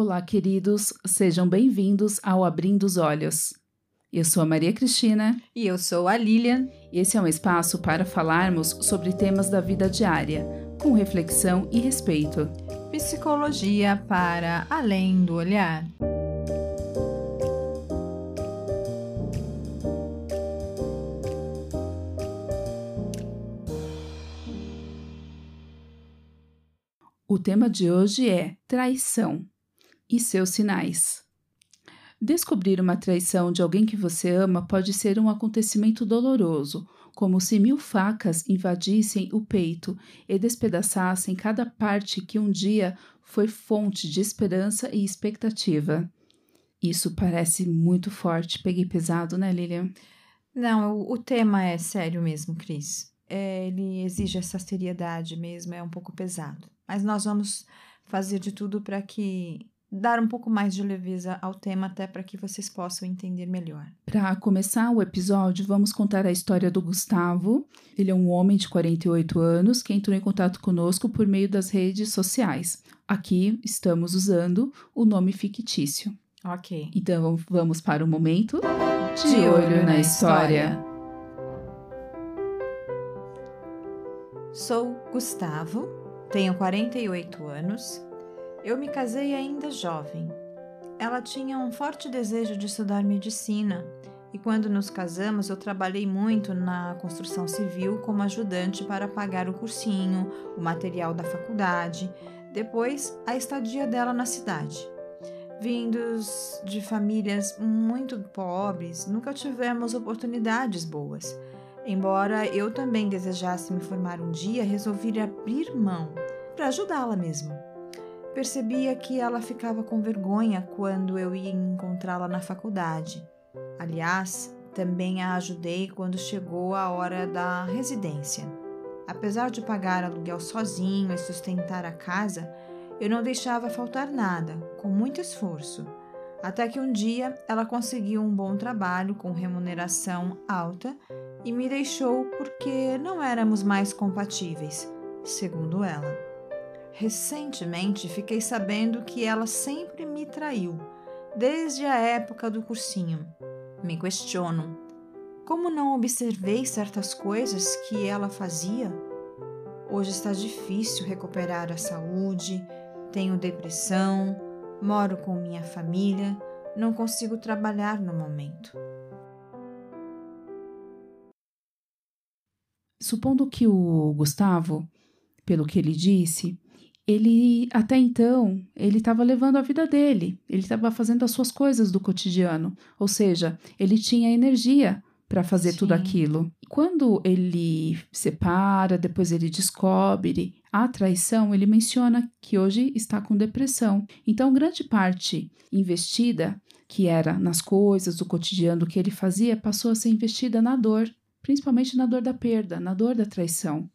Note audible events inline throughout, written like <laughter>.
Olá, queridos, sejam bem-vindos ao Abrindo os Olhos. Eu sou a Maria Cristina. E eu sou a Lilian. Esse é um espaço para falarmos sobre temas da vida diária, com reflexão e respeito. Psicologia para além do olhar. O tema de hoje é traição e seus sinais. Descobrir uma traição de alguém que você ama pode ser um acontecimento doloroso, como se mil facas invadissem o peito e despedaçassem cada parte que um dia foi fonte de esperança e expectativa. Isso parece muito forte. Peguei pesado, né, Lilian? Não, o, tema é sério mesmo, Cris. É, ele exige essa seriedade mesmo, é um pouco pesado. Mas nós vamos fazer de tudo para que dar um pouco mais de leveza ao tema, até para que vocês possam entender melhor. Para começar o episódio, vamos contar a história do Gustavo. Ele é um homem de 48 anos que entrou em contato conosco por meio das redes sociais. Aqui estamos usando o nome fictício. Ok. Então vamos para o momento de, de olho, olho, na, história. história. Sou Gustavo, tenho 48 anos eu me casei ainda jovem. Ela tinha um forte desejo de estudar medicina e quando nos casamos eu trabalhei muito na construção civil como ajudante para pagar o cursinho, o material da faculdade, depois a estadia dela na cidade. Vindos de famílias muito pobres, nunca tivemos oportunidades boas. Embora eu também desejasse me formar um dia, resolvi abrir mão para ajudá-la mesmo. Percebia que ela ficava com vergonha quando eu ia encontrá-la na faculdade. Aliás, também a ajudei quando chegou a hora da residência. Apesar de pagar aluguel sozinho e sustentar a casa, eu não deixava faltar nada, com muito esforço. Até que um dia ela conseguiu um bom trabalho com remuneração alta e me deixou porque não éramos mais compatíveis, segundo ela. Recentemente fiquei sabendo que ela sempre me traiu, desde a época do cursinho. Me questiono: como não observei certas coisas que ela fazia? Hoje está difícil recuperar a saúde, tenho depressão, moro com minha família, não consigo trabalhar no momento. Supondo que o Gustavo, pelo que ele disse, ele até então ele estava levando a vida dele, ele estava fazendo as suas coisas do cotidiano, ou seja, ele tinha energia para fazer Sim. tudo aquilo. Quando ele separa, depois ele descobre a traição, ele menciona que hoje está com depressão. Então, grande parte investida, que era nas coisas do cotidiano que ele fazia, passou a ser investida na dor, principalmente na dor da perda, na dor da traição.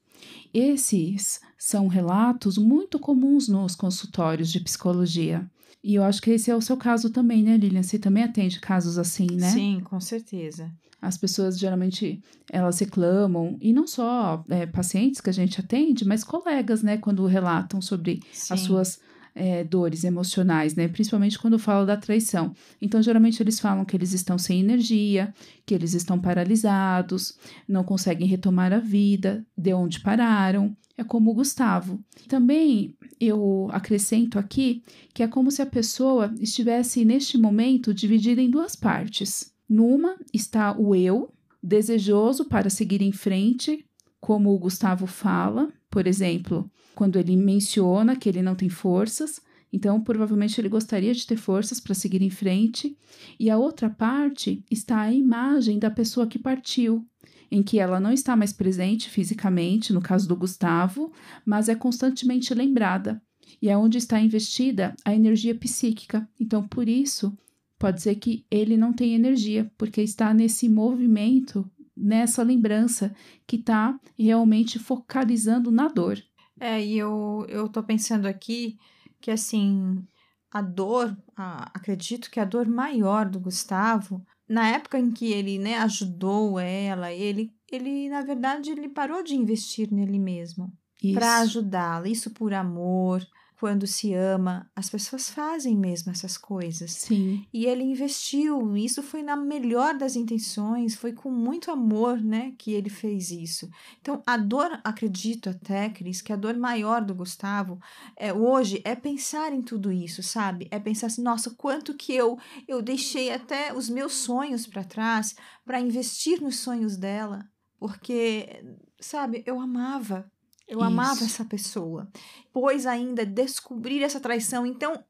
Esses são relatos muito comuns nos consultórios de psicologia. E eu acho que esse é o seu caso também, né, Lilian? Você também atende casos assim, né? Sim, com certeza. As pessoas geralmente elas reclamam, e não só é, pacientes que a gente atende, mas colegas, né, quando relatam sobre Sim. as suas é, dores emocionais, né? Principalmente quando falo da traição. Então, geralmente eles falam que eles estão sem energia, que eles estão paralisados, não conseguem retomar a vida, de onde pararam. É como o Gustavo. Também eu acrescento aqui que é como se a pessoa estivesse, neste momento, dividida em duas partes. Numa está o eu, desejoso para seguir em frente, como o Gustavo fala, por exemplo, quando ele menciona que ele não tem forças, então provavelmente ele gostaria de ter forças para seguir em frente, e a outra parte está a imagem da pessoa que partiu, em que ela não está mais presente fisicamente, no caso do Gustavo, mas é constantemente lembrada. E é onde está investida a energia psíquica. Então, por isso, pode ser que ele não tenha energia, porque está nesse movimento, nessa lembrança que está realmente focalizando na dor. É, e eu, eu tô pensando aqui que, assim, a dor, a, acredito que a dor maior do Gustavo, na época em que ele, né, ajudou ela, ele, ele, na verdade, ele parou de investir nele mesmo para ajudá-la, isso por amor. Quando se ama, as pessoas fazem mesmo essas coisas. Sim. E ele investiu, isso foi na melhor das intenções, foi com muito amor, né, que ele fez isso. Então, a dor, acredito até, Cris, que a dor maior do Gustavo é, hoje é pensar em tudo isso, sabe? É pensar assim, nossa, quanto que eu eu deixei até os meus sonhos para trás para investir nos sonhos dela, porque, sabe, eu amava eu Isso. amava essa pessoa. Pois ainda descobrir essa traição. Então,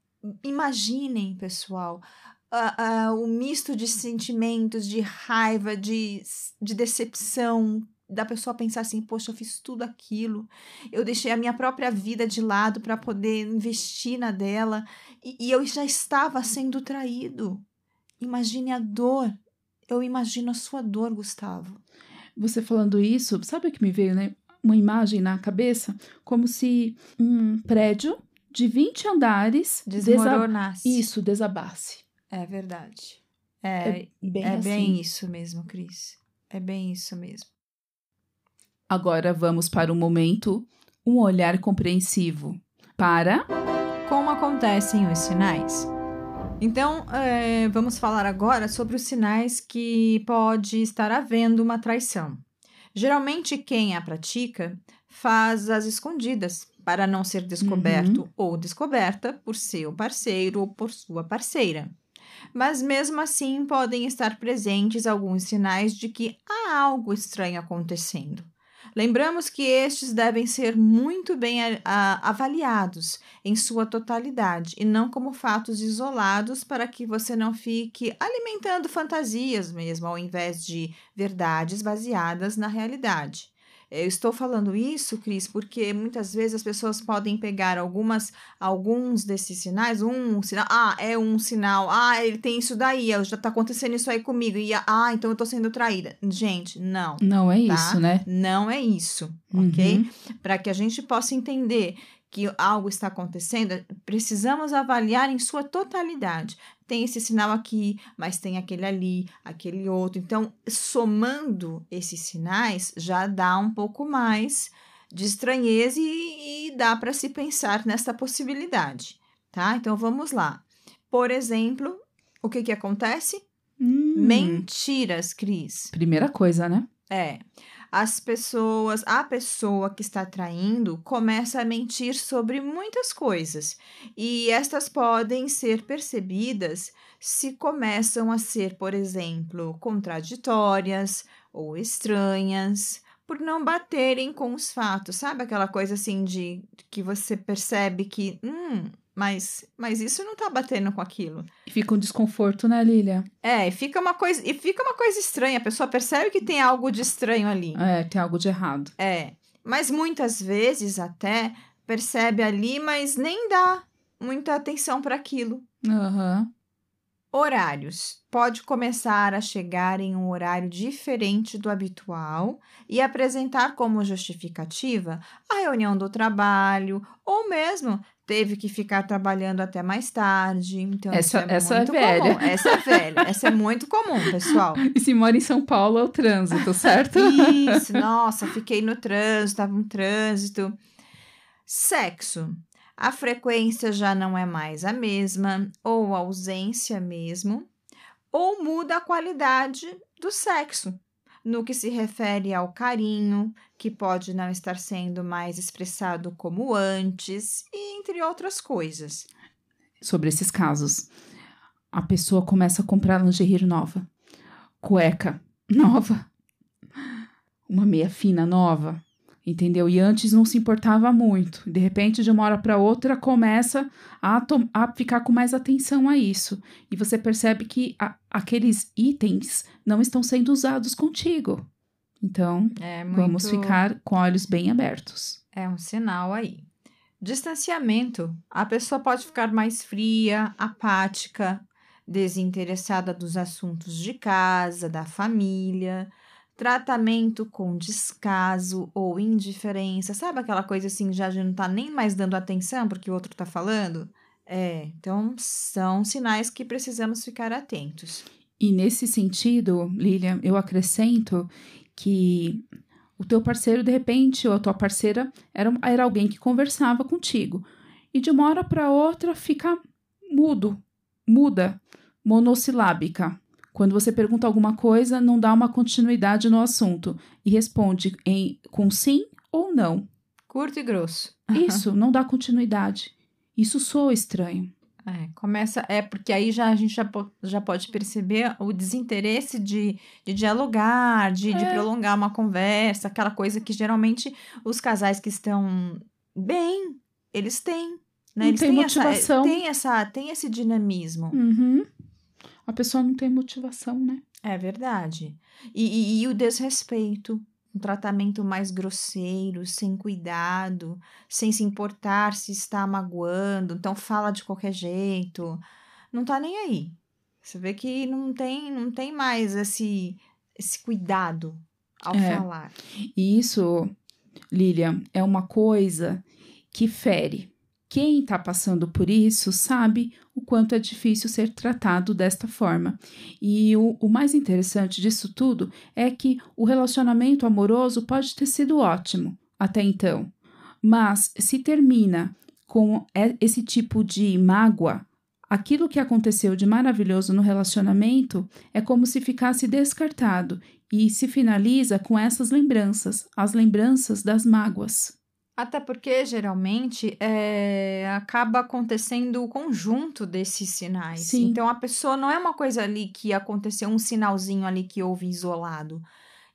imaginem, pessoal, uh, uh, o misto de sentimentos, de raiva, de, de decepção, da pessoa pensar assim: poxa, eu fiz tudo aquilo, eu deixei a minha própria vida de lado para poder investir na dela e, e eu já estava sendo traído. Imagine a dor. Eu imagino a sua dor, Gustavo. Você falando isso, sabe o que me veio, né? Uma imagem na cabeça como se um prédio de 20 andares desmoronasse. Desa isso, desabasse. É verdade. É, é bem, é assim. bem isso mesmo, Cris. É bem isso mesmo. Agora vamos para o momento um olhar compreensivo para como acontecem os sinais. Então, é, vamos falar agora sobre os sinais que pode estar havendo uma traição. Geralmente, quem a pratica faz as escondidas para não ser descoberto uhum. ou descoberta por seu parceiro ou por sua parceira. Mas mesmo assim podem estar presentes alguns sinais de que há algo estranho acontecendo. Lembramos que estes devem ser muito bem avaliados em sua totalidade e não como fatos isolados para que você não fique alimentando fantasias mesmo, ao invés de verdades baseadas na realidade. Eu estou falando isso, Cris, porque muitas vezes as pessoas podem pegar algumas, alguns desses sinais, um sinal, ah, é um sinal, ah, ele tem isso daí, já tá acontecendo isso aí comigo, e ah, então eu tô sendo traída. Gente, não. Não é tá? isso, né? Não é isso, ok? Uhum. Para que a gente possa entender que algo está acontecendo, precisamos avaliar em sua totalidade. Tem esse sinal aqui, mas tem aquele ali, aquele outro. Então, somando esses sinais, já dá um pouco mais de estranheza e, e dá para se pensar nessa possibilidade, tá? Então, vamos lá. Por exemplo, o que que acontece? Hum. Mentiras, Cris. Primeira coisa, né? É as pessoas, a pessoa que está traindo começa a mentir sobre muitas coisas, e estas podem ser percebidas se começam a ser, por exemplo, contraditórias ou estranhas, por não baterem com os fatos, sabe aquela coisa assim de que você percebe que, hum, mas, mas isso não tá batendo com aquilo. E fica um desconforto, né, Lilia? É, e fica uma coisa, e fica uma coisa estranha. A pessoa percebe que tem algo de estranho ali. É, tem algo de errado. É. Mas muitas vezes até percebe ali, mas nem dá muita atenção para aquilo. Uhum. Horários. Pode começar a chegar em um horário diferente do habitual e apresentar como justificativa a reunião do trabalho ou mesmo teve que ficar trabalhando até mais tarde. Então, essa, é essa é velha. Comum. Essa é velha. Essa é muito comum, pessoal. <laughs> E se mora em São Paulo, é o trânsito, certo? Isso, <laughs> nossa, fiquei no trânsito, estava no trânsito. Sexo a frequência já não é mais a mesma, ou ausência mesmo, ou muda a qualidade do sexo, no que se refere ao carinho, que pode não estar sendo mais expressado como antes, e entre outras coisas. Sobre esses casos, a pessoa começa a comprar lingerie nova, cueca nova, uma meia fina nova, entendeu? E antes não se importava muito. De repente, de uma hora para outra, começa a, a ficar com mais atenção a isso. E você percebe que aqueles itens não estão sendo usados contigo. Então, é muito... vamos ficar com olhos bem abertos. É um sinal aí. Distanciamento. A pessoa pode ficar mais fria, apática, desinteressada dos assuntos de casa, da família tratamento com descaso ou indiferença, sabe aquela coisa assim, já, já não tá nem mais dando atenção porque o outro tá falando? É, então são sinais que precisamos ficar atentos. E nesse sentido, Lilian, eu acrescento que o teu parceiro, de repente, ou a tua parceira era, era alguém que conversava contigo. e de uma hora para outra fica mudo, muda, monossilábica. Quando você pergunta alguma coisa, não dá uma continuidade no assunto e responde em, com sim ou não. Curto e grosso. <laughs> Isso, não dá continuidade. Isso soa estranho. É, começa. É, porque aí já, a gente já, já pode perceber o desinteresse de, de dialogar, de, é. de prolongar uma conversa, aquela coisa que geralmente os casais que estão bem, eles têm. Né? Eles tem têm motivação. Essa, tem, essa, tem esse dinamismo. Uhum. A pessoa não tem motivação, né? É verdade. E, e, e o desrespeito um tratamento mais grosseiro, sem cuidado, sem se importar se está magoando, então fala de qualquer jeito, não tá nem aí. Você vê que não tem, não tem mais esse, esse cuidado ao é. falar. E isso, Lilian, é uma coisa que fere. Quem está passando por isso sabe o quanto é difícil ser tratado desta forma. E o, o mais interessante disso tudo é que o relacionamento amoroso pode ter sido ótimo até então, mas se termina com esse tipo de mágoa, aquilo que aconteceu de maravilhoso no relacionamento é como se ficasse descartado e se finaliza com essas lembranças, as lembranças das mágoas. Até porque, geralmente, é, acaba acontecendo o conjunto desses sinais. Sim. Então, a pessoa não é uma coisa ali que aconteceu, um sinalzinho ali que houve isolado.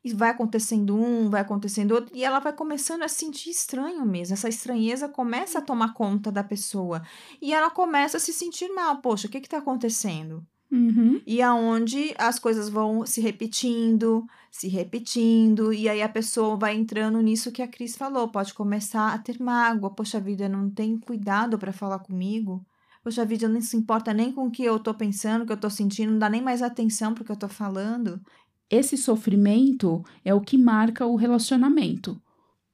E vai acontecendo um, vai acontecendo outro, e ela vai começando a sentir estranho mesmo. Essa estranheza começa a tomar conta da pessoa. E ela começa a se sentir mal. Poxa, o que está acontecendo? Uhum. E aonde as coisas vão se repetindo, se repetindo, e aí a pessoa vai entrando nisso que a Cris falou, pode começar a ter mágoa. Poxa vida, não tem cuidado para falar comigo. Poxa vida, não se importa nem com o que eu tô pensando, o que eu tô sentindo, não dá nem mais atenção pro que eu tô falando. Esse sofrimento é o que marca o relacionamento.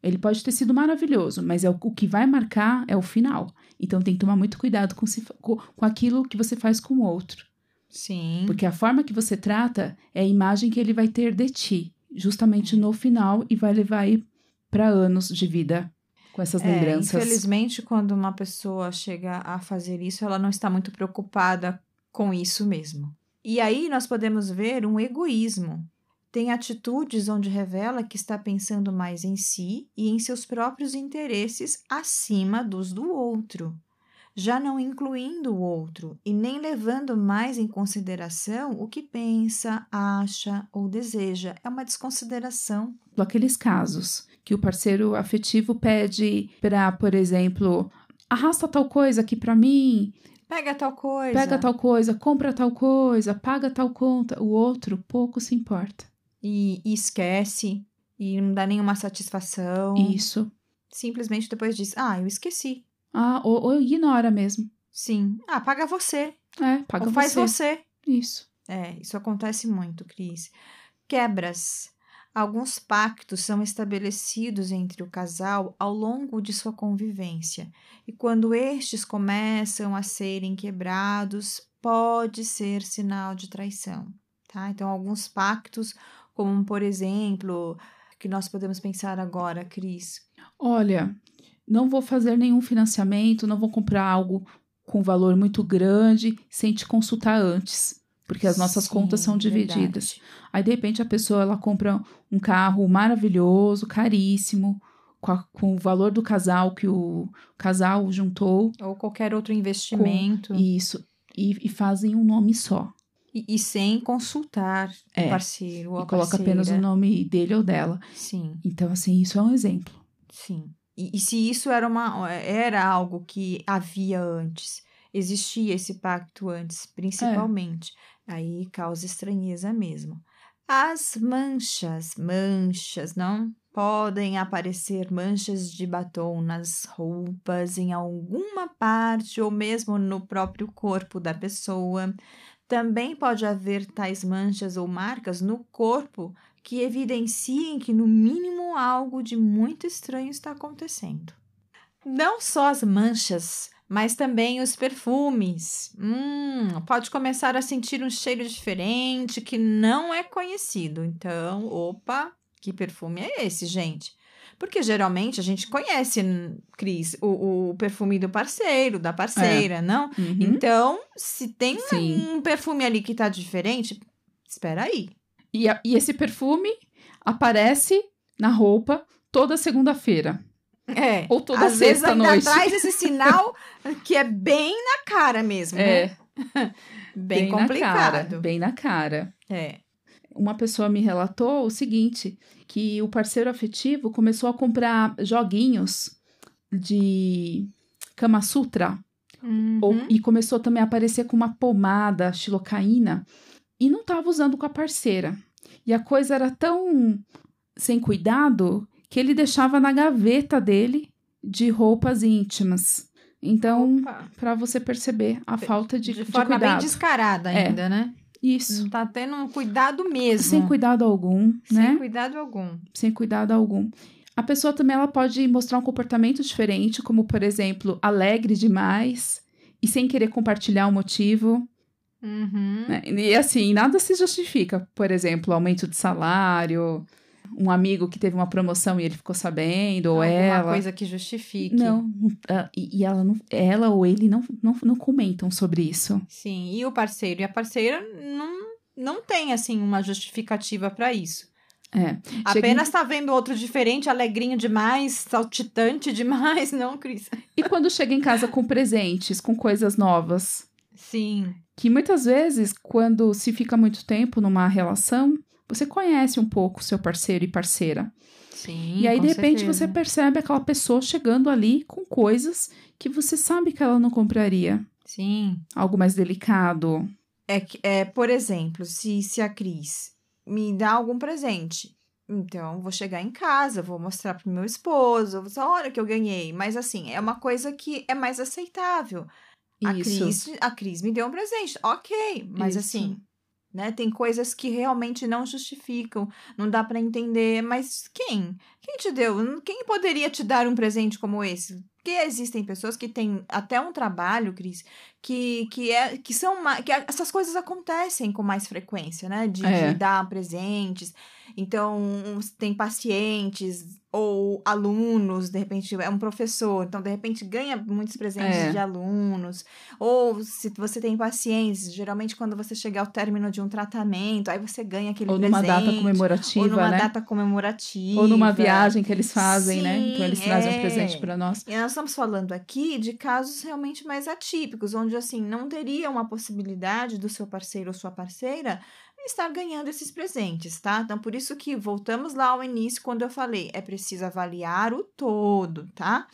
Ele pode ter sido maravilhoso, mas é o, o que vai marcar é o final. Então tem que tomar muito cuidado com, se, com, com aquilo que você faz com o outro. Sim. Porque a forma que você trata é a imagem que ele vai ter de ti, justamente no final, e vai levar aí para anos de vida com essas é, lembranças. Infelizmente, quando uma pessoa chega a fazer isso, ela não está muito preocupada com isso mesmo. E aí nós podemos ver um egoísmo. Tem atitudes onde revela que está pensando mais em si e em seus próprios interesses acima dos do outro já não incluindo o outro e nem levando mais em consideração o que pensa, acha ou deseja. É uma desconsideração. Aqueles casos que o parceiro afetivo pede para, por exemplo, arrasta tal coisa aqui para mim. Pega tal coisa. Pega tal coisa, compra tal coisa, paga tal conta. O outro pouco se importa. E, e esquece, e não dá nenhuma satisfação. Isso. Simplesmente depois diz: Ah, eu esqueci. Ah, ou, ou ignora mesmo. Sim. Ah, paga você. É, paga ou você. faz você. Isso. É, isso acontece muito, Cris. Quebras. Alguns pactos são estabelecidos entre o casal ao longo de sua convivência, e quando estes começam a serem quebrados, pode ser sinal de traição, tá? Então, alguns pactos, como por exemplo, que nós podemos pensar agora, Cris. Olha, não vou fazer nenhum financiamento, não vou comprar algo com valor muito grande sem te consultar antes, porque as nossas Sim, contas são divididas. Verdade. Aí de repente a pessoa ela compra um carro maravilhoso, caríssimo, com, a, com o valor do casal que o casal juntou, ou qualquer outro investimento. Com, isso. E, e, fazem um nome só. E, e sem consultar é, o parceiro ou e coloca apenas o nome dele ou dela. Sim. Então, assim, isso é um exemplo. Sim. E, e se isso era, uma, era algo que havia antes, existia esse pacto antes, principalmente, é. aí causa estranheza mesmo. As manchas, manchas, não? Podem aparecer manchas de batom nas roupas, em alguma parte ou mesmo no próprio corpo da pessoa. Também pode haver tais manchas ou marcas no corpo que evidenciem que, no mínimo, algo de muito estranho está acontecendo. Não só as manchas, mas também os perfumes. Hum, pode começar a sentir um cheiro diferente que não é conhecido. Então, opa, que perfume é esse, gente? Porque geralmente a gente conhece, Cris, o, o perfume do parceiro, da parceira, é. não? Uhum. Então, se tem um, um perfume ali que tá diferente, espera aí. E, a, e esse perfume aparece na roupa toda segunda-feira. É. Ou toda sexta-noite. traz esse sinal <laughs> que é bem na cara mesmo, é. né? <laughs> bem, bem complicado. Na cara, bem na cara. É. Uma pessoa me relatou o seguinte, que o parceiro afetivo começou a comprar joguinhos de Kama Sutra. Uhum. Ou, e começou também a aparecer com uma pomada xilocaína e não estava usando com a parceira. E a coisa era tão sem cuidado que ele deixava na gaveta dele de roupas íntimas. Então, para você perceber a falta de, de, de forma cuidado. bem descarada é. ainda, é. né? Isso. Não tá tendo um cuidado mesmo. Sem cuidado algum, Sem né? Sem cuidado algum. Sem cuidado algum. A pessoa também ela pode mostrar um comportamento diferente, como por exemplo, alegre demais e sem querer compartilhar o motivo. Uhum. Né? E assim, nada se justifica. Por exemplo, aumento de salário, um amigo que teve uma promoção e ele ficou sabendo, ou Alguma ela. coisa que justifique. Não, e ela, não, ela ou ele não, não, não comentam sobre isso. Sim, e o parceiro e a parceira não, não tem, assim, uma justificativa para isso. É. Apenas chega... tá vendo outro diferente, alegrinho demais, saltitante demais, <laughs> não, Cris? E quando chega em casa com presentes, com coisas novas? Sim. Que muitas vezes, quando se fica muito tempo numa relação, você conhece um pouco seu parceiro e parceira. Sim, e aí, de repente, certeza. você percebe aquela pessoa chegando ali com coisas que você sabe que ela não compraria. Sim. Algo mais delicado. É, é por exemplo, se, se a Cris me dá algum presente, então vou chegar em casa, vou mostrar pro meu esposo, vou dizer, olha que eu ganhei. Mas assim, é uma coisa que é mais aceitável. A Cris, a Cris me deu um presente, ok, mas Isso. assim, né? Tem coisas que realmente não justificam, não dá para entender, mas quem? Quem te deu? Quem poderia te dar um presente como esse? Porque existem pessoas que têm até um trabalho, Cris, que, que, é, que são que essas coisas acontecem com mais frequência, né? De, é. de dar presentes. Então, tem pacientes ou alunos, de repente é um professor, então de repente ganha muitos presentes é. de alunos, ou se você tem pacientes, geralmente quando você chega ao término de um tratamento, aí você ganha aquele ou presente. Ou numa data comemorativa, Ou numa né? data comemorativa. Ou numa viagem que eles fazem, Sim, né? Então eles trazem é. um presente para nós. E nós estamos falando aqui de casos realmente mais atípicos, onde assim não teria uma possibilidade do seu parceiro ou sua parceira estar ganhando esses presentes, tá? Então, por isso que voltamos lá ao início, quando eu falei, é preciso avaliar o todo, tá?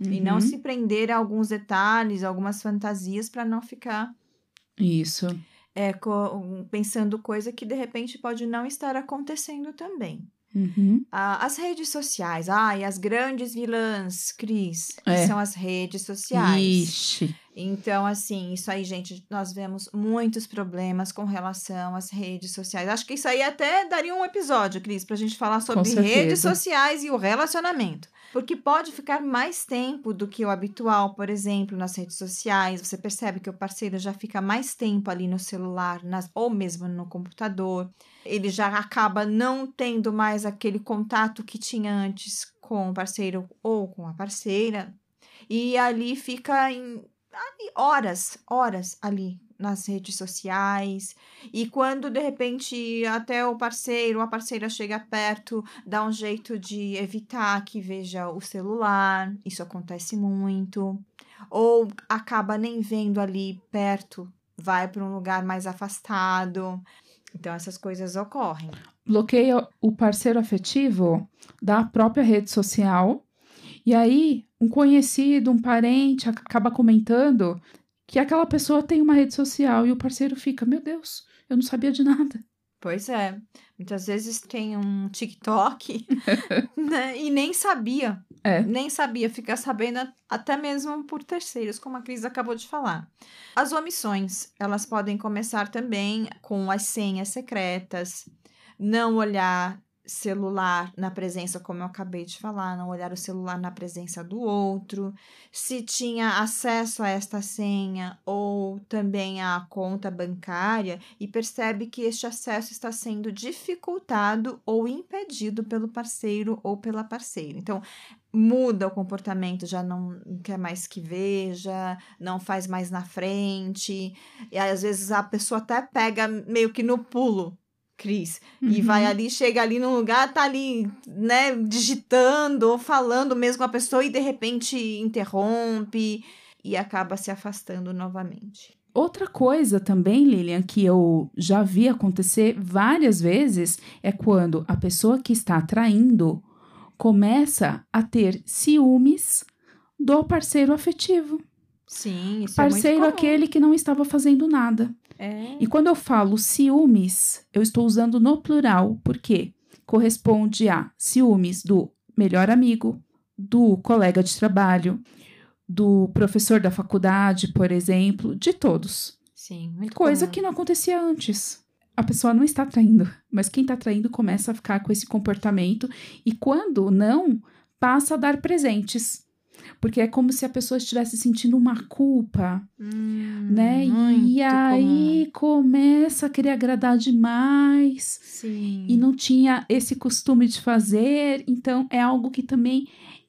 Uhum. E não uhum. se prender a alguns detalhes, algumas fantasias para não ficar. Isso. É, pensando coisa que de repente pode não estar acontecendo também. Uhum. Ah, as redes sociais, ai, ah, as grandes vilãs, Cris, que é. são as redes sociais. Ixi. Então, assim, isso aí, gente, nós vemos muitos problemas com relação às redes sociais. Acho que isso aí até daria um episódio, Cris, pra gente falar sobre redes sociais e o relacionamento. Porque pode ficar mais tempo do que o habitual, por exemplo, nas redes sociais. Você percebe que o parceiro já fica mais tempo ali no celular, nas, ou mesmo no computador ele já acaba não tendo mais aquele contato que tinha antes com o parceiro ou com a parceira. E ali fica em horas, horas ali nas redes sociais. E quando de repente até o parceiro a parceira chega perto, dá um jeito de evitar que veja o celular. Isso acontece muito. Ou acaba nem vendo ali perto, vai para um lugar mais afastado. Então, essas coisas ocorrem. Bloqueia o parceiro afetivo da própria rede social. E aí, um conhecido, um parente acaba comentando que aquela pessoa tem uma rede social e o parceiro fica: Meu Deus, eu não sabia de nada. Pois é. Muitas vezes tem um TikTok <laughs> né, e nem sabia. É. Nem sabia, fica sabendo até mesmo por terceiros, como a Cris acabou de falar. As omissões, elas podem começar também com as senhas secretas, não olhar celular na presença, como eu acabei de falar, não olhar o celular na presença do outro, se tinha acesso a esta senha ou também à conta bancária e percebe que este acesso está sendo dificultado ou impedido pelo parceiro ou pela parceira. Então, muda o comportamento, já não quer mais que veja, não faz mais na frente, e às vezes a pessoa até pega meio que no pulo Cris. Uhum. E vai ali, chega ali num lugar, tá ali, né, digitando ou falando mesmo com a pessoa e de repente interrompe e acaba se afastando novamente. Outra coisa também, Lilian, que eu já vi acontecer várias vezes é quando a pessoa que está traindo começa a ter ciúmes do parceiro afetivo. Sim, isso parceiro é muito aquele que não estava fazendo nada. É. E quando eu falo ciúmes, eu estou usando no plural, porque corresponde a ciúmes do melhor amigo, do colega de trabalho, do professor da faculdade, por exemplo, de todos. Sim, muito Coisa comum. que não acontecia antes. A pessoa não está traindo, mas quem está traindo começa a ficar com esse comportamento e quando não, passa a dar presentes. Porque é como se a pessoa estivesse sentindo uma culpa, hum, né? E aí comum. começa a querer agradar demais. Sim. E não tinha esse costume de fazer. Então é algo que também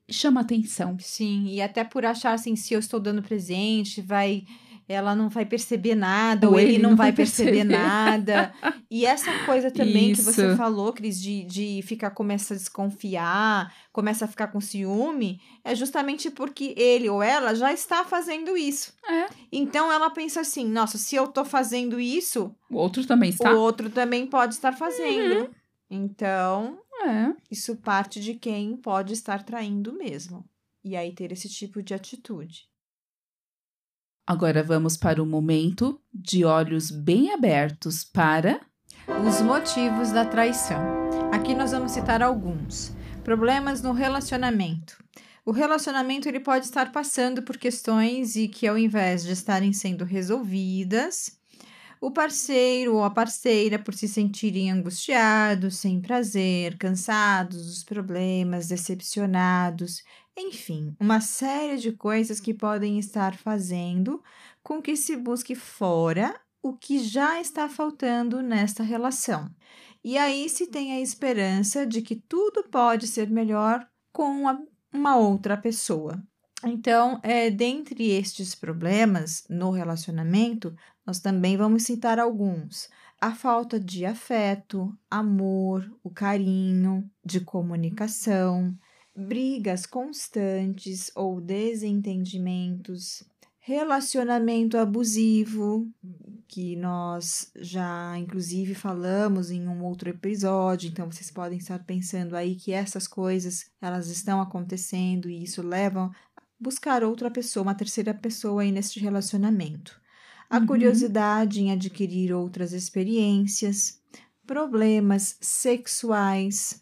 chama atenção. Sim, e até por achar assim, se eu estou dando presente, vai ela não vai perceber nada, ou, ou ele, ele, não, vai perceber, perceber nada. <laughs> E essa coisa também Isso. que você falou, Cris, de, de ficar, começa a desconfiar, começa a ficar com ciúme, é justamente porque ele ou ela já está fazendo isso. É. Então ela pensa assim: nossa, se eu tô fazendo isso. O outro também está. O outro também pode estar fazendo. Uhum. Então, é. isso parte de quem pode estar traindo mesmo. E aí ter esse tipo de atitude. Agora vamos para o momento de olhos bem abertos para os motivos da traição. Aqui nós vamos citar alguns. Problemas no relacionamento. O relacionamento ele pode estar passando por questões e que ao invés de estarem sendo resolvidas, o parceiro ou a parceira por se sentirem angustiados, sem prazer, cansados dos problemas, decepcionados, enfim, uma série de coisas que podem estar fazendo com que se busque fora o que já está faltando nesta relação. E aí se tem a esperança de que tudo pode ser melhor com uma, outra pessoa. Então, é, dentre estes problemas no relacionamento, nós também vamos citar alguns. A falta de afeto, amor, o carinho, de comunicação, brigas constantes ou desentendimentos, relacionamento abusivo, que nós já inclusive falamos em um outro episódio, então vocês podem estar pensando aí que essas coisas elas estão acontecendo e isso leva a buscar outra pessoa, uma terceira pessoa aí neste relacionamento. A uhum. curiosidade em adquirir outras experiências, problemas sexuais,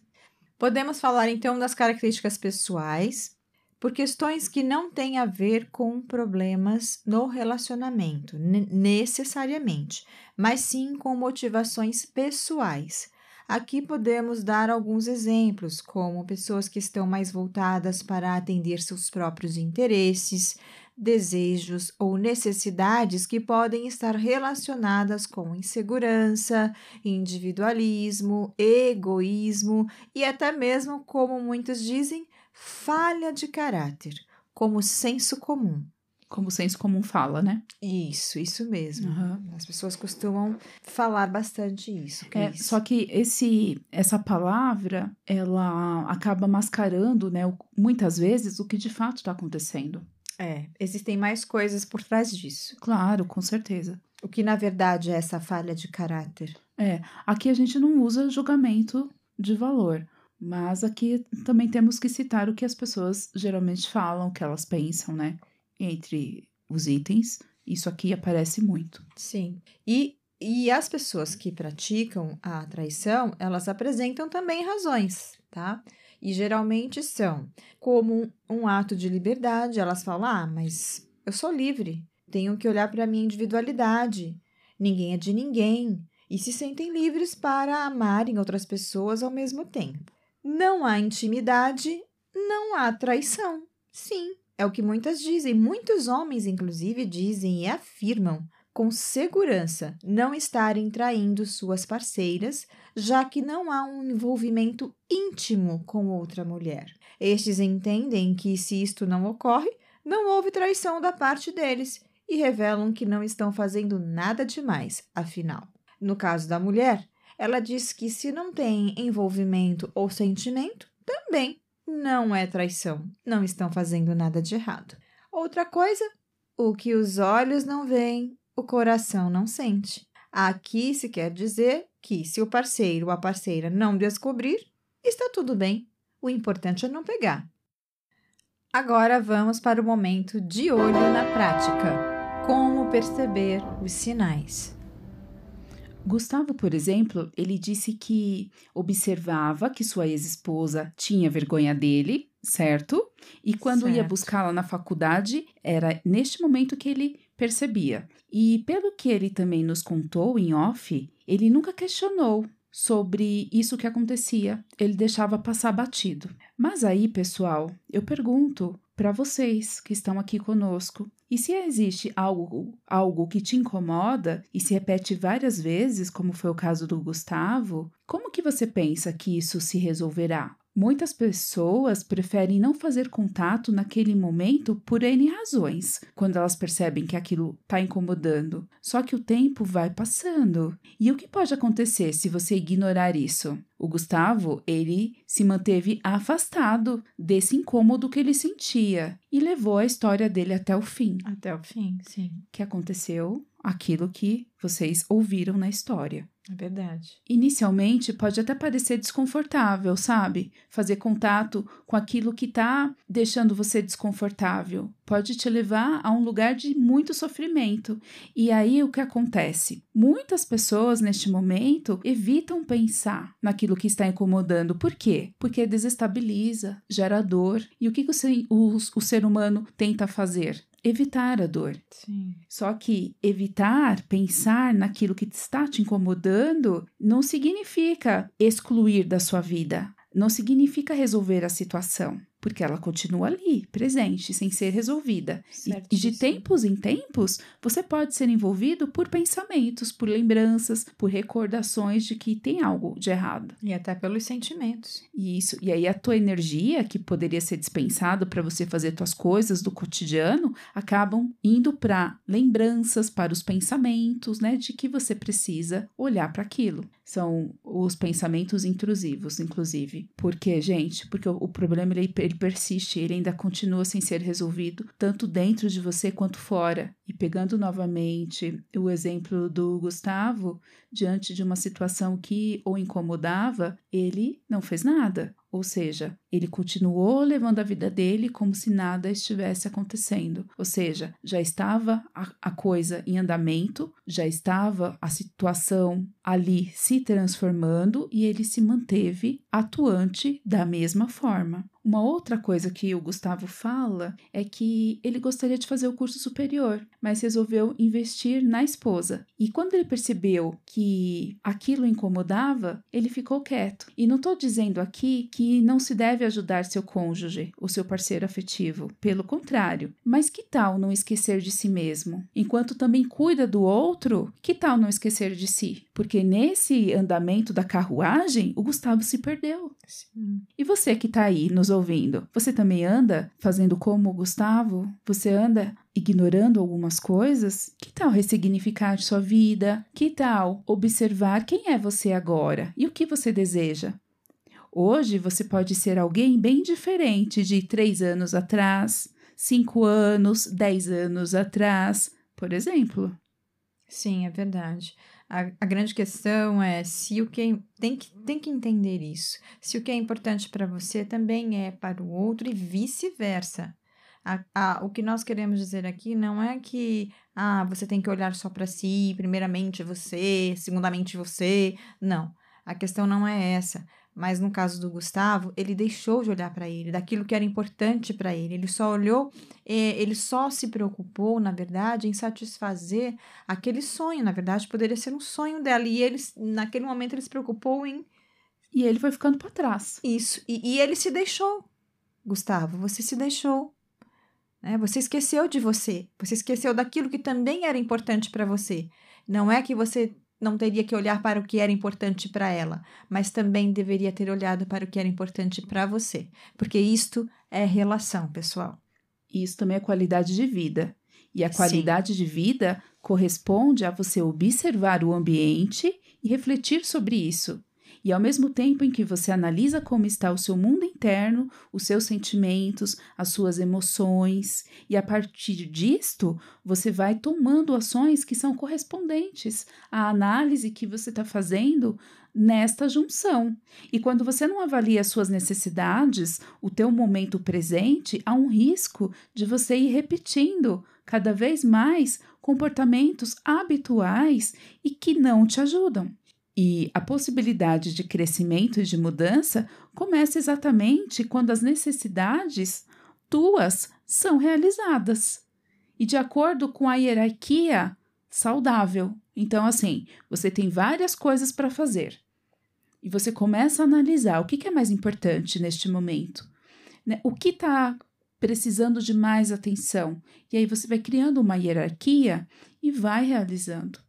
Podemos falar então das características pessoais, por questões que não têm a ver com problemas no relacionamento, necessariamente, mas sim com motivações pessoais. Aqui podemos dar alguns exemplos, como pessoas que estão mais voltadas para atender seus próprios interesses, desejos ou necessidades que podem estar relacionadas com insegurança, individualismo, egoísmo e até mesmo, como muitos dizem, falha de caráter, como senso comum. Como o senso comum fala, né? Isso, isso mesmo. Uhum. As pessoas costumam falar bastante isso. É, isso. Só que esse, essa palavra, ela acaba mascarando, né, muitas vezes, o que de fato está acontecendo. É, existem mais coisas por trás disso. Claro, com certeza. O que na verdade é essa falha de caráter? É, aqui a gente não usa julgamento de valor, mas aqui também temos que citar o que as pessoas geralmente falam, o que elas pensam, né? Entre os itens, isso aqui aparece muito. Sim. E, e as pessoas que praticam a traição, elas apresentam também razões, tá? E geralmente são como um ato de liberdade. Elas falam: ah, mas eu sou livre, tenho que olhar para a minha individualidade, ninguém é de ninguém. e se sentem livres para amarem outras pessoas ao mesmo tempo. Não há intimidade, não há traição. Sim, é o que muitas dizem, muitos homens, inclusive, dizem e afirmam com segurança não estarem traindo suas parceiras, já que não há um envolvimento íntimo com outra mulher. Estes entendem que, se isto não ocorre, não houve traição da parte deles e revelam que não estão fazendo nada demais, afinal. No caso da mulher, ela diz que se não tem envolvimento ou sentimento, também não é traição, não estão fazendo nada de errado. Outra coisa, o que os olhos não veem, o coração não sente. Aqui se quer dizer que, se o parceiro ou a parceira não descobrir, está tudo bem. O importante é não pegar. Agora vamos para o momento de olho na prática. Como perceber os sinais? Gustavo, por exemplo, ele disse que observava que sua ex-esposa tinha vergonha dele, certo? E quando certo. ia buscá-la na faculdade, era neste momento que ele percebia. E pelo que ele também nos contou em off, ele nunca questionou sobre isso que acontecia. Ele deixava passar batido. Mas aí, pessoal, eu pergunto para vocês que estão aqui conosco, e se existe algo, algo que te incomoda e se repete várias vezes, como foi o caso do Gustavo, como que você pensa que isso se resolverá? Muitas pessoas preferem não fazer contato naquele momento por N razões, quando elas percebem que aquilo está incomodando. Só que o tempo vai passando. E o que pode acontecer se você ignorar isso? O Gustavo, ele se manteve afastado desse incômodo que ele sentia e levou a história dele até o fim. Até o fim, sim. Que aconteceu aquilo que vocês ouviram na história. É verdade. Inicialmente pode até parecer desconfortável, sabe? Fazer contato com aquilo que tá deixando você desconfortável. Pode te levar a um lugar de muito sofrimento. E aí o que acontece? Muitas pessoas neste momento evitam pensar naquilo que está incomodando. Por quê? Porque desestabiliza, gera dor. E o que, que o, ser, o, o ser humano tenta fazer? Evitar a dor. Sim. Só que evitar pensar naquilo que está te incomodando não significa excluir da sua vida, não significa resolver a situação porque ela continua ali, presente, sem ser resolvida. E, e, de tempos em tempos, você pode ser envolvido por pensamentos, por lembranças, por recordações de que tem algo de errado. E até pelos sentimentos. Isso. E aí a tua energia, que poderia ser dispensada para você fazer tuas coisas do cotidiano, acabam indo para lembranças, para os pensamentos, né, de que você precisa olhar para aquilo. São os pensamentos intrusivos, inclusive. Por quê, gente? Porque o, o problema ele, ele ele persiste, ele ainda continua sem ser resolvido, tanto dentro de você quanto fora. E pegando novamente o exemplo do Gustavo, diante de uma situação que o incomodava, ele não fez nada. Ou seja, ele continuou levando a vida dele como se nada estivesse acontecendo. Ou seja, já estava a, a, coisa em andamento, já estava a situação ali se transformando e ele se manteve atuante da mesma forma. Uma outra coisa que o Gustavo fala é que ele gostaria de fazer o curso superior, mas resolveu investir na esposa. E quando ele percebeu que aquilo incomodava, ele ficou quieto. E não estou dizendo aqui que não se deve ajudar seu cônjuge, o seu parceiro afetivo. Pelo contrário. Mas que tal não esquecer de si mesmo? Enquanto também cuida do outro, que tal não esquecer de si? Porque nesse andamento da carruagem, o Gustavo se perdeu. Sim. E você que está aí nos ouvindo, você também anda fazendo como o Gustavo? Você anda ignorando algumas coisas? Que tal ressignificar sua vida? Que tal observar quem é você agora e o que você deseja? Hoje você pode ser alguém bem diferente de três anos atrás, cinco anos, dez anos atrás, por exemplo. Sim, é verdade. A, a, grande questão é se o que é, tem, que tem que entender isso. Se o que é importante para você também é para o outro e vice-versa. o que nós queremos dizer aqui não é que ah, você tem que olhar só para si, primeiramente você, segundamente você. Não. A questão não é essa, Mas no caso do Gustavo, ele deixou de olhar para ele, daquilo que era importante para ele. Ele só olhou, eh, ele só se preocupou, na verdade, em satisfazer aquele sonho. Na verdade, poderia ser um sonho dela. E ele, naquele momento, ele se preocupou em. E ele foi ficando para trás. Isso. E, e, ele se deixou. Gustavo, você se deixou. Né? Você esqueceu de você. Você esqueceu daquilo que também era importante para você. Não é que você não teria que olhar para o que era importante para ela, mas também deveria ter olhado para o que era importante para você, porque isto é relação, pessoal. Isso também é qualidade de vida. E a qualidade Sim. de vida corresponde a você observar o ambiente e refletir sobre isso. E ao mesmo tempo em que você analisa como está o seu mundo interno, os seus sentimentos, as suas emoções, e a partir disto você vai tomando ações que são correspondentes à análise que você está fazendo nesta junção. E quando você não avalia as suas necessidades, o teu momento presente, há um risco de você ir repetindo cada vez mais comportamentos habituais e que não te ajudam. E a possibilidade de crescimento e de mudança começa exatamente quando as necessidades tuas são realizadas. E de acordo com a hierarquia saudável. Então, assim, você tem várias coisas para fazer. E você começa a analisar o que, é mais importante neste momento. Né? O que está precisando de mais atenção? E aí você vai criando uma hierarquia e vai realizando.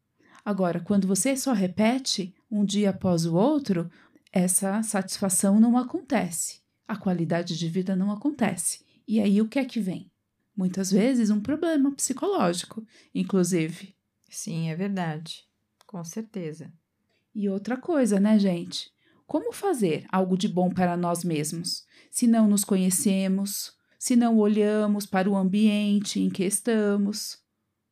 Agora, quando você só repete um dia após o outro, essa satisfação não acontece. A qualidade de vida não acontece. E aí o que é que vem? Muitas vezes um problema psicológico, inclusive. Sim, é verdade. Com certeza. E outra coisa, né, gente? Como fazer algo de bom para nós mesmos se não nos conhecemos, se não olhamos para o ambiente em que estamos?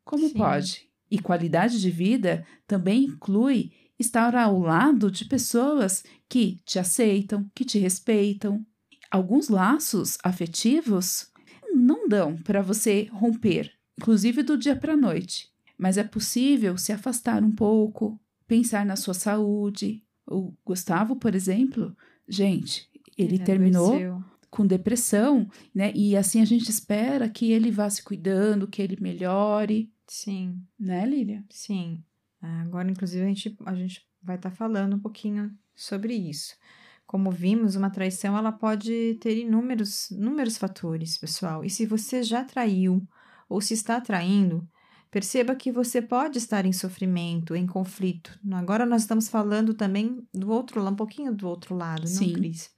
Como Sim. pode? E qualidade de vida também inclui estar ao lado de pessoas que te aceitam, que te respeitam. Alguns laços afetivos não dão para você romper, inclusive do dia para a noite, mas é possível se afastar um pouco, pensar na sua saúde. O Gustavo, por exemplo, gente, ele, ele terminou com depressão, né? E assim a gente espera que ele vá se cuidando, que ele melhore. Sim. Né, Lília? Sim. Agora, inclusive, a gente, a gente vai estar tá falando um pouquinho sobre isso. Como vimos, uma traição ela pode ter inúmeros, inúmeros fatores, pessoal. E se você já traiu ou se está traindo, perceba que você pode estar em sofrimento, em conflito. Agora nós estamos falando também do outro lado, um pouquinho do outro lado, Sim. não, Cris?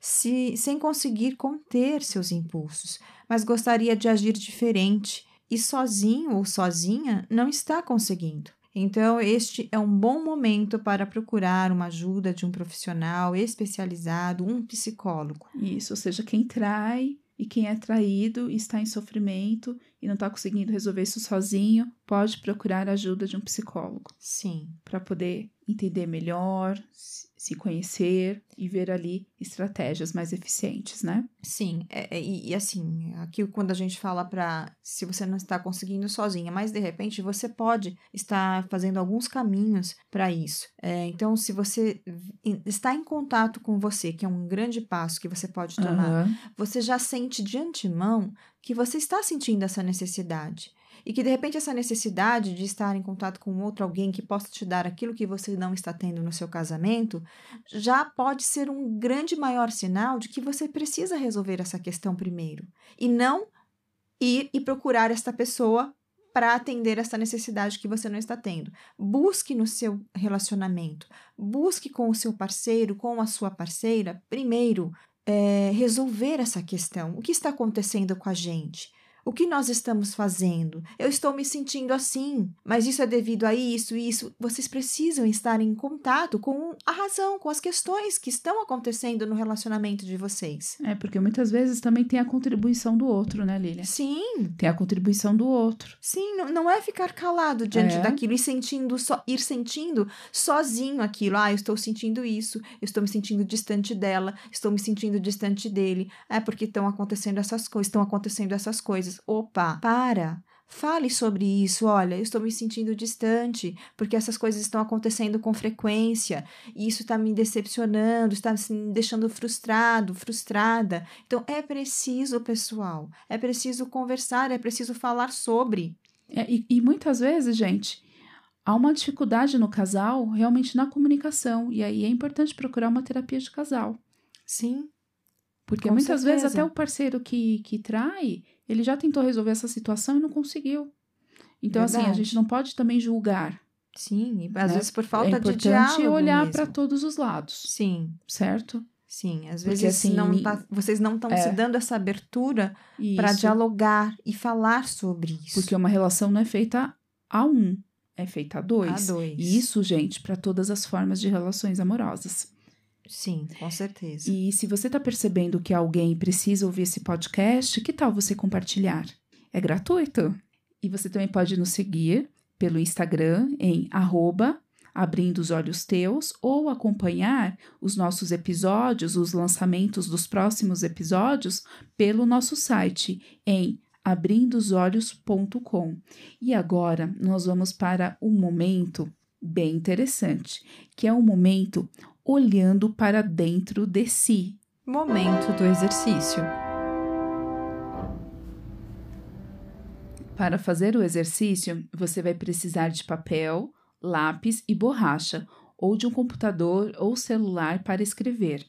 Se, sem conseguir conter seus impulsos, mas gostaria de agir diferente e sozinho ou sozinha não está conseguindo. Então, este é um bom momento para procurar uma ajuda de um profissional especializado, um psicólogo. Isso, ou seja, quem trai e quem é traído está em sofrimento e não está conseguindo resolver isso sozinho, pode procurar a ajuda de um psicólogo. Sim. Para poder entender melhor, se conhecer e ver ali estratégias mais eficientes, né? Sim, é, é, e, e, assim, aqui quando a gente fala para se você não está conseguindo sozinha, mas de repente você pode estar fazendo alguns caminhos para isso. É, então, se você está em contato com você, que é um grande passo que você pode tomar, uhum. você já sente de antemão que você está sentindo essa necessidade e que de repente essa necessidade de estar em contato com outro alguém que possa te dar aquilo que você não está tendo no seu casamento já pode ser um grande maior sinal de que você precisa resolver essa questão primeiro e não ir e procurar esta pessoa para atender essa necessidade que você não está tendo. Busque no seu relacionamento, busque com o seu parceiro, com a sua parceira, primeiro é, resolver essa questão. O que está acontecendo com a gente? O que nós estamos fazendo? Eu estou me sentindo assim, mas isso é devido a isso e isso. Vocês precisam estar em contato com a razão, com as questões que estão acontecendo no relacionamento de vocês. É, porque muitas vezes também tem a contribuição do outro, né, Lilia? Sim. Tem a contribuição do outro. Sim, não, não é ficar calado diante é. daquilo e sentindo só ir sentindo sozinho aquilo. Ah, eu estou sentindo isso, eu estou me sentindo distante dela, estou me sentindo distante dele. É porque estão acontecendo essas coisas, estão acontecendo essas coisas opa, para, Fale sobre isso. Olha, eu estou me sentindo distante porque essas coisas estão acontecendo com frequência e isso está me decepcionando, está me deixando frustrado, frustrada. Então é preciso, pessoal, é preciso conversar, é preciso falar sobre. É, e, e muitas vezes, gente, há uma dificuldade no casal realmente na comunicação e aí é importante procurar uma terapia de casal. Sim. Porque muitas certeza. vezes até o parceiro que, que trai, ele já tentou resolver essa situação e não conseguiu. Então, Verdade. assim, a gente não pode também julgar. Sim, às né? vezes por falta é de diálogo. É olhar para todos os lados. Sim. Certo? Sim, às vezes Porque, assim, não tá, vocês não estão é, se dando essa abertura para dialogar e falar sobre isso. Porque uma relação não é feita a um, é feita a dois. A dois. E isso, gente, para todas as formas de relações amorosas. Sim, com certeza. E se você está percebendo que alguém precisa ouvir esse podcast, que tal você compartilhar? É gratuito. E você também pode nos seguir pelo Instagram em arroba abrindo os olhos teus ou acompanhar os nossos episódios, os lançamentos dos próximos episódios pelo nosso site em abrindosolhos.com. E agora nós vamos para um momento bem interessante, que é um momento olhando para dentro de si. Momento do exercício. Para fazer o exercício, você vai precisar de papel, lápis e borracha, ou de um computador ou celular para escrever.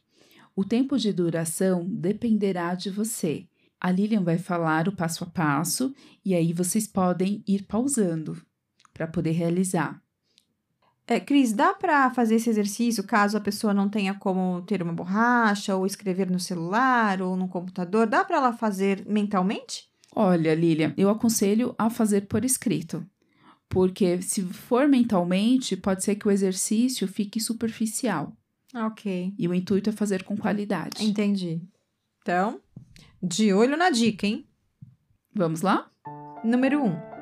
O tempo de duração dependerá de você. A Lilian vai falar o passo a passo e aí vocês podem ir pausando para poder realizar. É, Cris, dá para fazer esse exercício caso a pessoa não tenha como ter uma borracha ou escrever no celular ou no computador? Dá para ela fazer mentalmente? Olha, Lilia, eu aconselho a fazer por escrito. Porque se for mentalmente, pode ser que o exercício fique superficial. Ok. E o intuito é fazer com qualidade. Entendi. Então, de olho na dica, hein? Vamos lá? Número 1. Um.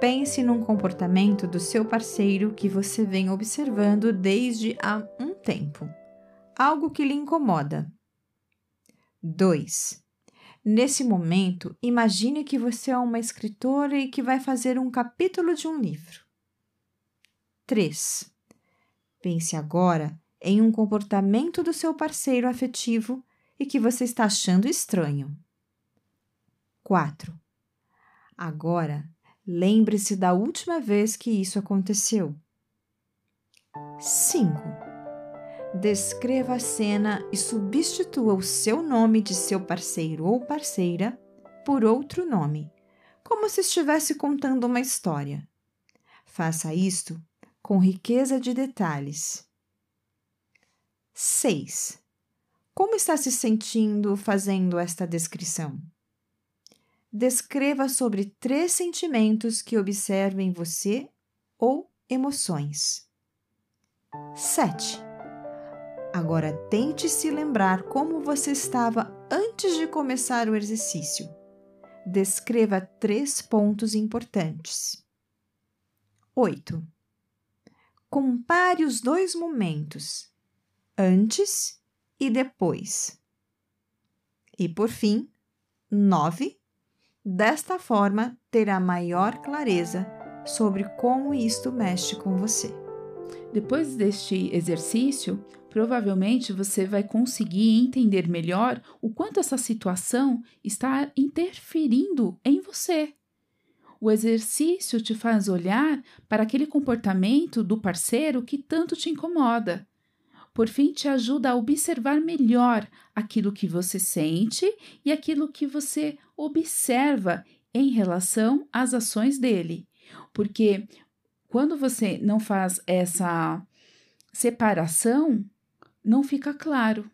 Pense num comportamento do seu parceiro que você vem observando desde há um tempo. Algo que lhe incomoda. 2. Nesse momento, imagine que você é uma escritora e que vai fazer um capítulo de um livro. 3. Pense agora em um comportamento do seu parceiro afetivo e que você está achando estranho. 4. Agora, Lembre-se da última vez que isso aconteceu. 5. Descreva a cena e substitua o seu nome de seu parceiro ou parceira por outro nome, como se estivesse contando uma história. Faça isto com riqueza de detalhes. 6. Como está se sentindo fazendo esta descrição? Descreva sobre três sentimentos que observa em você ou emoções. 7. Agora tente se lembrar como você estava antes de começar o exercício. Descreva três pontos importantes. 8. Compare os dois momentos, antes e depois. E por fim, 9 Desta forma, terá maior clareza sobre como isto mexe com você. Depois deste exercício, provavelmente você vai conseguir entender melhor o quanto essa situação está interferindo em você. O exercício te faz olhar para aquele comportamento do parceiro que tanto te incomoda por fim, te ajuda a observar melhor aquilo que você sente e aquilo que você observa em relação às ações dele. Porque quando você não faz essa separação, não fica claro.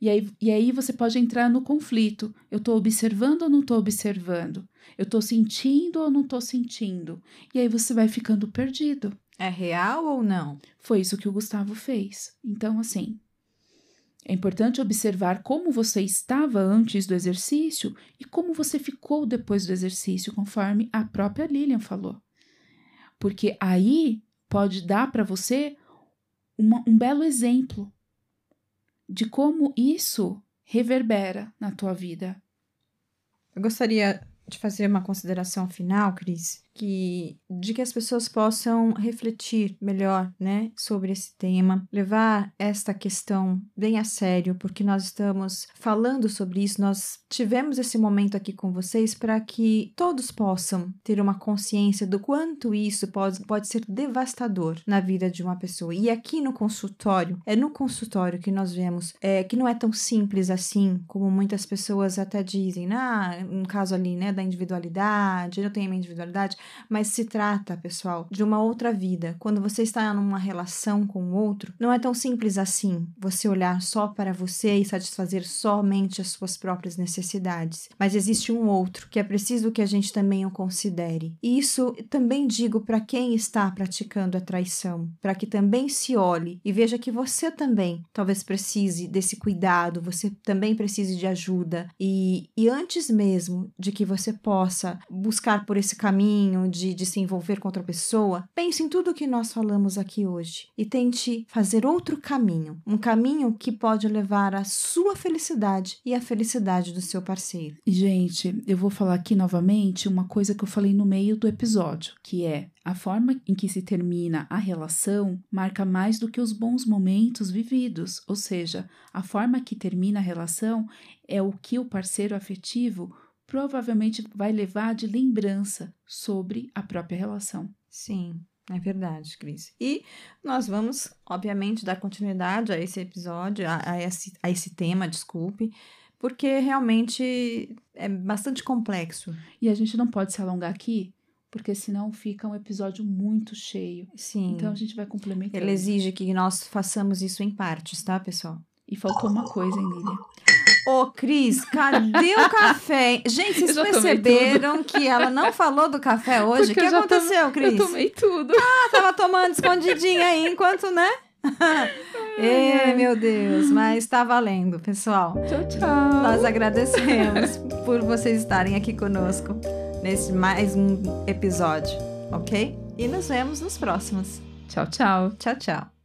E aí, e aí você pode entrar no conflito. Eu estou observando ou não estou observando? Eu estou sentindo ou não estou sentindo? E aí você vai ficando perdido. É real ou não? Foi isso que o Gustavo fez. Então, assim, é importante observar como você estava antes do exercício e como você ficou depois do exercício, conforme a própria Lilian falou. Porque aí pode dar para você uma, um belo exemplo de como isso reverbera na tua vida. Eu gostaria de fazer uma consideração final, Cris, que de que as pessoas possam refletir melhor, né, sobre esse tema, levar esta questão bem a sério, porque nós estamos falando sobre isso, nós tivemos esse momento aqui com vocês para que todos possam ter uma consciência do quanto isso pode, pode ser devastador na vida de uma pessoa. E aqui no consultório, é no consultório que nós vemos é, que não é tão simples assim, como muitas pessoas até dizem, ah, no caso ali, né, da individualidade, eu tenho a minha individualidade, mas se trata, pessoal, de uma outra vida. Quando você está numa relação com o outro, não é tão simples assim você olhar só para você e satisfazer somente as suas próprias necessidades. Mas existe um outro que é preciso que a gente também o considere. E isso também digo para quem está praticando a traição, para que também se olhe e veja que você também talvez precise desse cuidado, você também precise de ajuda. E, e antes mesmo de que você possa buscar por esse caminho de, de se envolver com outra pessoa, pense em tudo que nós falamos aqui hoje e tente fazer outro caminho, um caminho que pode levar à sua felicidade e à felicidade do seu parceiro. Gente, eu vou falar aqui novamente uma coisa que eu falei no meio do episódio, que é a forma em que se termina a relação marca mais do que os bons momentos vividos, ou seja, a forma que termina a relação é o que o parceiro afetivo provavelmente vai levar de lembrança sobre a própria relação. Sim, é verdade, Cris. E nós vamos, obviamente, dar continuidade a esse episódio, a, a, esse, a esse tema, desculpe, porque realmente é bastante complexo. E a gente não pode se alongar aqui, porque senão fica um episódio muito cheio. Sim. Então a gente vai complementar. Ele exige que nós façamos isso em partes, tá, pessoal? E faltou uma coisa, Emília. Ô, Cris, cadê o café? Gente, vocês perceberam que ela não falou do café hoje? O que aconteceu, Cris? Eu tomei tudo. Ah, tava tomando escondidinha aí enquanto, né? <laughs> Ei, meu Deus, mas tá valendo, pessoal. Tchau, tchau. Nós agradecemos por vocês estarem aqui conosco nesse mais um episódio, ok? E nos vemos nos próximos. Tchau, tchau. Tchau, tchau.